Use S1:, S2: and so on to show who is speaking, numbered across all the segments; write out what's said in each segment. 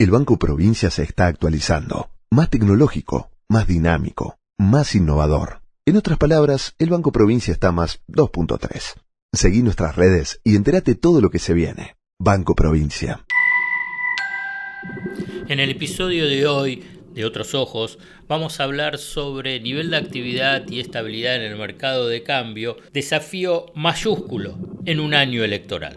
S1: El Banco Provincia se está actualizando, más tecnológico, más dinámico, más innovador. En otras palabras, el Banco Provincia está más 2.3. Seguí nuestras redes y entérate todo lo que se viene. Banco Provincia.
S2: En el episodio de hoy de Otros Ojos vamos a hablar sobre nivel de actividad y estabilidad en el mercado de cambio, desafío mayúsculo en un año electoral.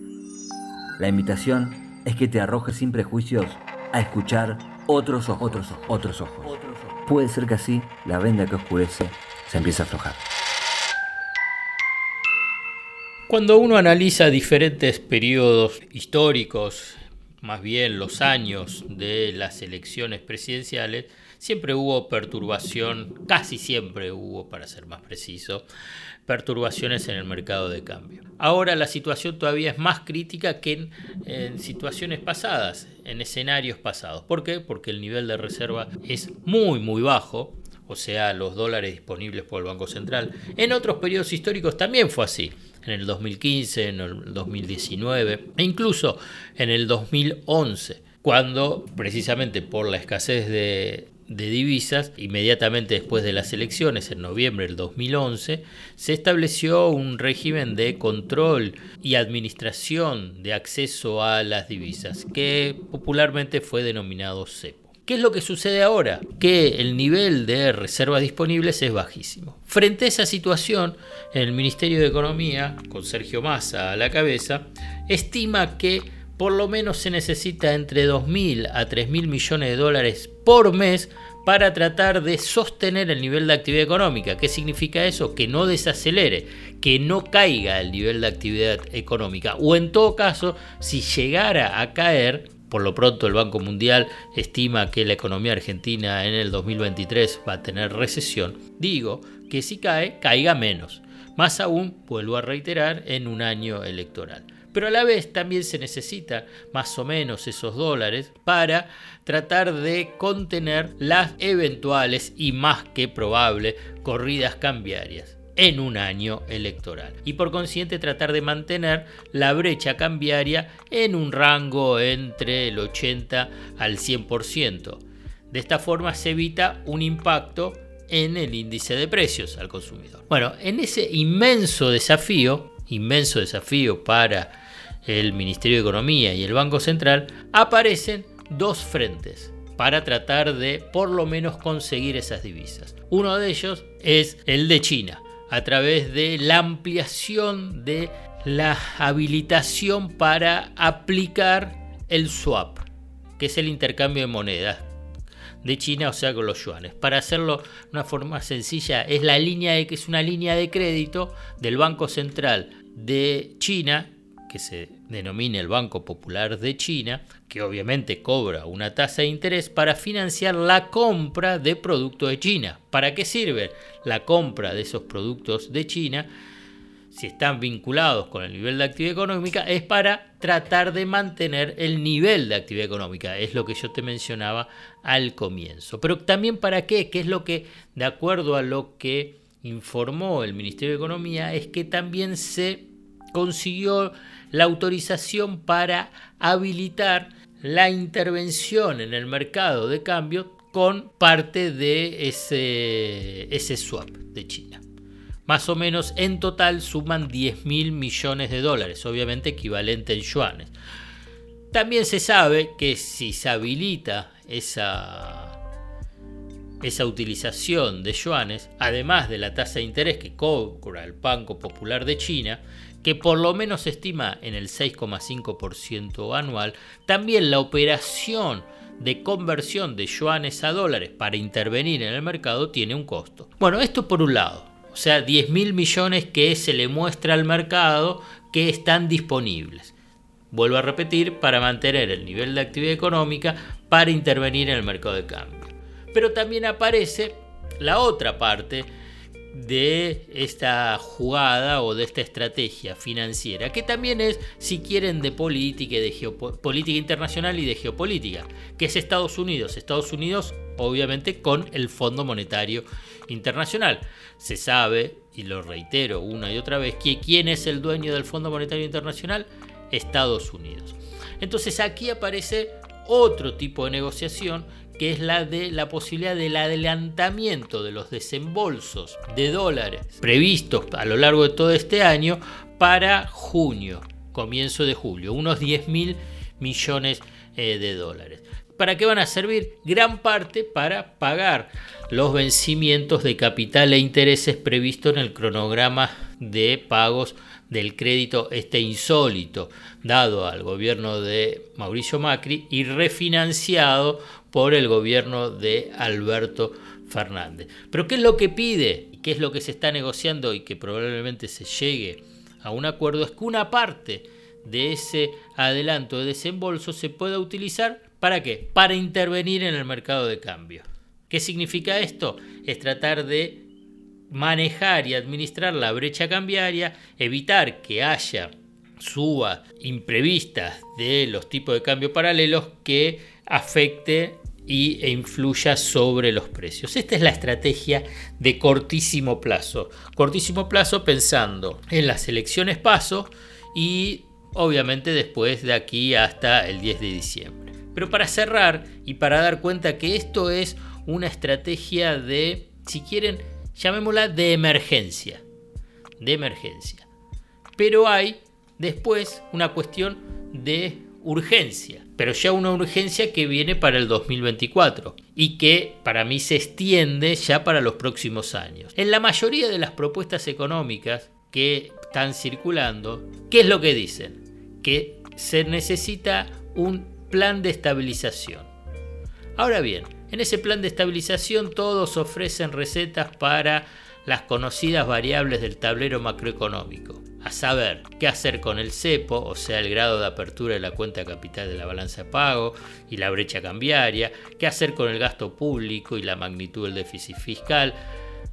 S3: La invitación es que te arrojes sin prejuicios a escuchar otros ojos, otros ojos, otros ojos. Puede ser que así la venda que oscurece se empiece a aflojar.
S2: Cuando uno analiza diferentes periodos históricos, más bien los años de las elecciones presidenciales, siempre hubo perturbación, casi siempre hubo, para ser más preciso, perturbaciones en el mercado de cambio. Ahora la situación todavía es más crítica que en, situaciones pasadas, en escenarios pasados. ¿Por qué? Porque el nivel de reserva es muy, muy bajo, o sea, los dólares disponibles por el Banco Central. En otros periodos históricos también fue así, en el 2015, en el 2019 e incluso en el 2011, cuando precisamente por la escasez de, de divisas, inmediatamente después de las elecciones, en noviembre del 2011, se estableció un régimen de control y administración de acceso a las divisas, que popularmente fue denominado CEPO. ¿Qué es lo que sucede ahora? Que el nivel de reservas disponibles es bajísimo. Frente a esa situación, el Ministerio de Economía, con Sergio Massa a la cabeza, estima que por lo menos se necesita entre 2.000 a 3.000 millones de dólares por mes para tratar de sostener el nivel de actividad económica. ¿Qué significa eso? Que no desacelere, que no caiga el nivel de actividad económica. O en todo caso, si llegara a caer, por lo pronto el Banco Mundial estima que la economía argentina en el 2023 va a tener recesión, digo que si cae, caiga menos. Más aún, vuelvo a reiterar, en un año electoral. Pero a la vez también se necesita más o menos esos dólares para tratar de contener las eventuales y más que probable corridas cambiarias en un año electoral y por consiguiente tratar de mantener la brecha cambiaria en un rango entre el 80 al 100%. De esta forma se evita un impacto en el índice de precios al consumidor. Bueno, en ese inmenso desafío, inmenso desafío para el Ministerio de Economía y el Banco Central, aparecen dos frentes para tratar de por lo menos conseguir esas divisas. Uno de ellos es el de China, a través de la ampliación de la habilitación para aplicar el swap, que es el intercambio de monedas de China, o sea, con los yuanes. Para hacerlo de una forma sencilla, es la línea de que es una línea de crédito del Banco Central de China que se denomina el Banco Popular de China, que obviamente cobra una tasa de interés para financiar la compra de productos de China. ¿Para qué sirve la compra de esos productos de China? Si están vinculados con el nivel de actividad económica, es para tratar de mantener el nivel de actividad económica. Es lo que yo te mencionaba al comienzo. Pero también para qué, ¿Qué es lo que, de acuerdo a lo que informó el Ministerio de Economía, es que también se consiguió la autorización para habilitar la intervención en el mercado de cambio con parte de ese, ese swap de China. Más o menos en total suman 10 mil millones de dólares, obviamente equivalente en yuanes. También se sabe que si se habilita esa, esa utilización de yuanes, además de la tasa de interés que cobra el Banco Popular de China, que por lo menos se estima en el 6,5% anual, también la operación de conversión de yuanes a dólares para intervenir en el mercado tiene un costo. Bueno, esto por un lado, o sea, 10 mil millones que se le muestra al mercado que están disponibles. vuelvo a repetir, para mantener el nivel de actividad económica, para intervenir en el mercado de cambio. Pero también aparece la otra parte de esta jugada o de esta estrategia financiera, que también es, si quieren, de política, de geopolítica internacional y de geopolítica, que es Estados Unidos. Estados Unidos, obviamente, con el Fondo Monetario Internacional. Se sabe, y lo reitero una y otra vez, que quién es el dueño del Fondo Monetario Internacional, Estados Unidos. Entonces aquí aparece otro tipo de negociación que es la de la posibilidad del adelantamiento de los desembolsos de dólares previstos a lo largo de todo este año para junio, comienzo de julio, unos 10 mil millones eh, de dólares. ¿Para qué van a servir? Gran parte para pagar los vencimientos de capital e intereses previstos en el cronograma de pagos del crédito este insólito dado al gobierno de Mauricio Macri y refinanciado por el gobierno de Alberto Fernández. Pero ¿qué es lo que pide? ¿Y qué es lo que se está negociando y que probablemente se llegue a un acuerdo? Es que una parte de ese adelanto de desembolso se pueda utilizar para qué? Para intervenir en el mercado de cambio. ¿Qué significa esto? Es tratar de manejar y administrar la brecha cambiaria, evitar que haya suba imprevistas de los tipos de cambio paralelos que afecte y, e influya sobre los precios. Esta es la estrategia de cortísimo plazo. Cortísimo plazo pensando en las elecciones paso y obviamente después de aquí hasta el 10 de diciembre. Pero para cerrar y para dar cuenta que esto es una estrategia de, si quieren, llamémosla de emergencia. De emergencia. Pero hay después una cuestión de urgencia pero ya una urgencia que viene para el 2024 y que para mí se extiende ya para los próximos años. En la mayoría de las propuestas económicas que están circulando, ¿qué es lo que dicen? Que se necesita un plan de estabilización. Ahora bien, en ese plan de estabilización todos ofrecen recetas para las conocidas variables del tablero macroeconómico a saber qué hacer con el cepo, o sea, el grado de apertura de la cuenta capital de la balanza de pago y la brecha cambiaria, qué hacer con el gasto público y la magnitud del déficit fiscal,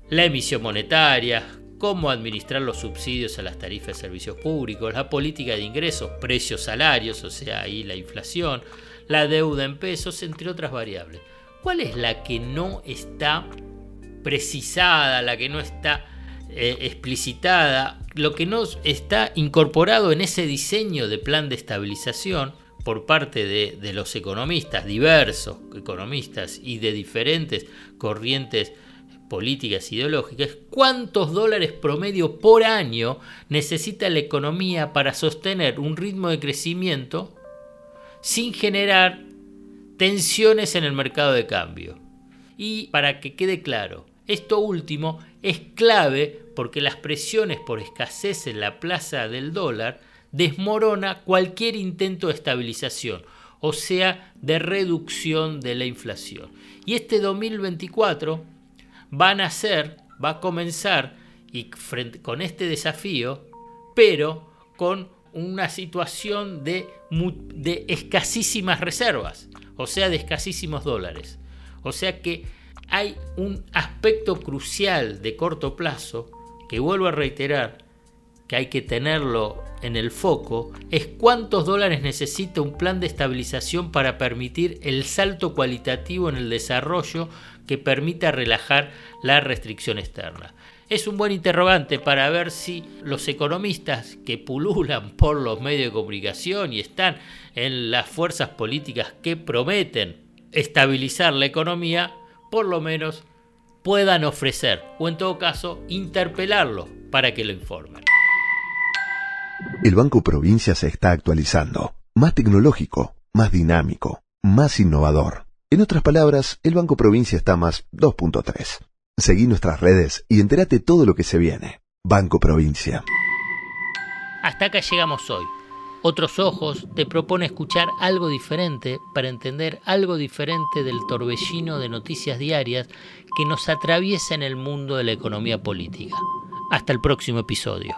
S2: la emisión monetaria, cómo administrar los subsidios a las tarifas de servicios públicos, la política de ingresos, precios, salarios, o sea, ahí la inflación, la deuda en pesos, entre otras variables. ¿Cuál es la que no está precisada, la que no está eh, explicitada, lo que no está incorporado en ese diseño de plan de estabilización por parte de, los economistas, diversos economistas y de diferentes corrientes políticas ideológicas, cuántos dólares promedio por año necesita la economía para sostener un ritmo de crecimiento sin generar tensiones en el mercado de cambio. Y para que quede claro, esto último es clave porque las presiones por escasez en la plaza del dólar desmorona cualquier intento de estabilización, o sea, de reducción de la inflación. Y este 2024 va a nacer, va a comenzar y con este desafío, pero con una situación de, de escasísimas reservas, o sea, de escasísimos dólares. O sea que hay un aspecto crucial de corto plazo que vuelvo a reiterar que hay que tenerlo en el foco, es cuántos dólares necesita un plan de estabilización para permitir el salto cualitativo en el desarrollo que permita relajar la restricción externa. Es un buen interrogante para ver si los economistas que pululan por los medios de comunicación y están en las fuerzas políticas que prometen estabilizar la economía por lo menos puedan ofrecer o en todo caso interpelarlo para que lo informen.
S1: El Banco Provincia se está actualizando, más tecnológico, más dinámico, más innovador. En otras palabras, el Banco Provincia está más 2.3. Seguí nuestras redes y entérate todo lo que se viene. Banco Provincia.
S2: Hasta acá llegamos hoy. Otros ojos te propone escuchar algo diferente para entender algo diferente del torbellino de noticias diarias que nos atraviesa en el mundo de la economía política. Hasta el próximo episodio.